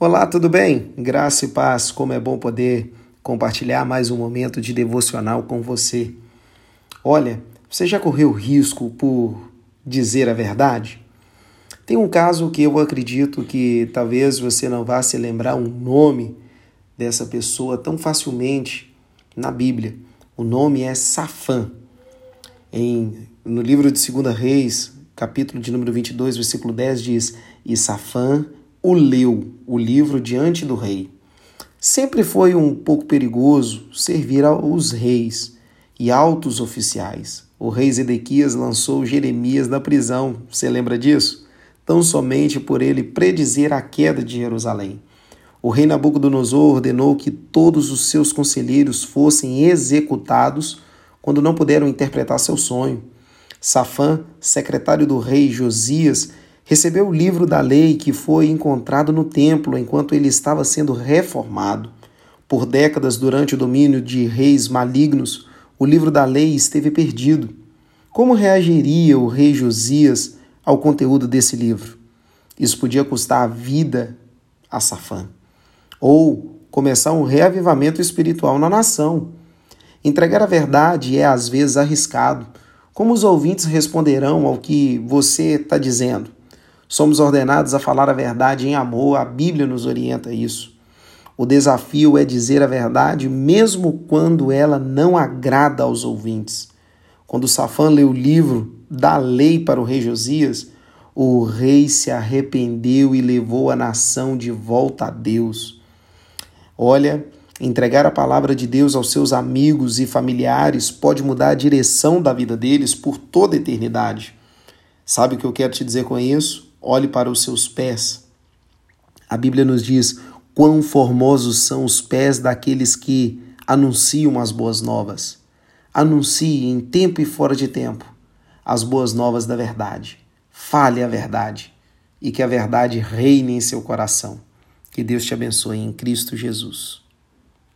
Olá, tudo bem? Graça e paz, como é bom poder compartilhar mais um momento de devocional com você. Olha, você já correu risco por dizer a verdade? Tem um caso que eu acredito que talvez você não vá se lembrar um nome dessa pessoa tão facilmente na Bíblia. O nome é Safã. Em, no livro de 2 Reis, capítulo de número 22, versículo 10 diz: E Safã o leu, o livro diante do rei. Sempre foi um pouco perigoso servir aos reis e altos oficiais. O rei Zedequias lançou Jeremias da prisão, você lembra disso? Tão somente por ele predizer a queda de Jerusalém. O rei Nabucodonosor ordenou que todos os seus conselheiros fossem executados quando não puderam interpretar seu sonho. Safã, secretário do rei Josias, recebeu o livro da lei que foi encontrado no templo enquanto ele estava sendo reformado. Por décadas, durante o domínio de reis malignos, o livro da lei esteve perdido. Como reagiria o rei Josias ao conteúdo desse livro? Isso podia custar a vida a Safã. Ou começar um reavivamento espiritual na nação. Entregar a verdade é às vezes arriscado. Como os ouvintes responderão ao que você está dizendo? Somos ordenados a falar a verdade em amor, a Bíblia nos orienta isso. O desafio é dizer a verdade mesmo quando ela não agrada aos ouvintes. Quando Safã leu o livro da lei para o rei Josias, o rei se arrependeu e levou a nação de volta a Deus. Olha, entregar a palavra de Deus aos seus amigos e familiares pode mudar a direção da vida deles por toda a eternidade. Sabe o que eu quero te dizer com isso? Olhe para os seus pés. A Bíblia nos diz quão formosos são os pés daqueles que anunciam as boas novas. Anuncie em tempo e fora de tempo as boas novas da verdade. Fale a verdade e que a verdade reine em seu coração. Que Deus te abençoe em Cristo Jesus.